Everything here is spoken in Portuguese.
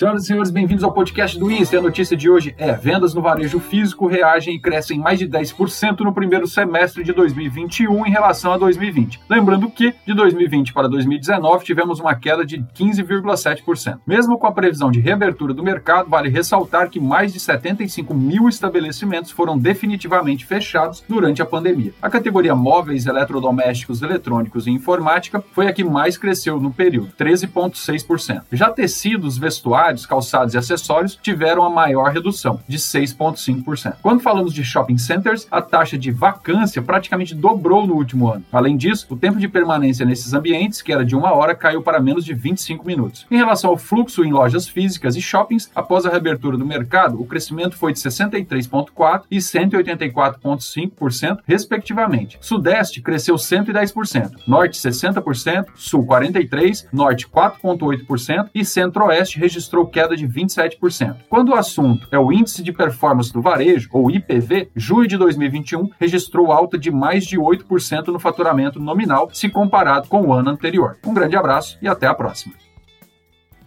Senhoras e senhores, bem-vindos ao podcast do Insta. A notícia de hoje é: vendas no varejo físico reagem e crescem mais de 10% no primeiro semestre de 2021 em relação a 2020. Lembrando que, de 2020 para 2019, tivemos uma queda de 15,7%. Mesmo com a previsão de reabertura do mercado, vale ressaltar que mais de 75 mil estabelecimentos foram definitivamente fechados durante a pandemia. A categoria móveis, eletrodomésticos, eletrônicos e informática foi a que mais cresceu no período, 13,6%. Já tecidos, vestuários, calçados e acessórios tiveram a maior redução, de 6,5%. Quando falamos de shopping centers, a taxa de vacância praticamente dobrou no último ano. Além disso, o tempo de permanência nesses ambientes, que era de uma hora, caiu para menos de 25 minutos. Em relação ao fluxo em lojas físicas e shoppings, após a reabertura do mercado, o crescimento foi de 63,4% e 184,5%, respectivamente. Sudeste cresceu 110%, Norte 60%, Sul 43%, Norte 4,8% e Centro-Oeste registrou registrou queda de 27%. Quando o assunto é o Índice de Performance do Varejo, ou IPV, julho de 2021 registrou alta de mais de 8% no faturamento nominal se comparado com o ano anterior. Um grande abraço e até a próxima.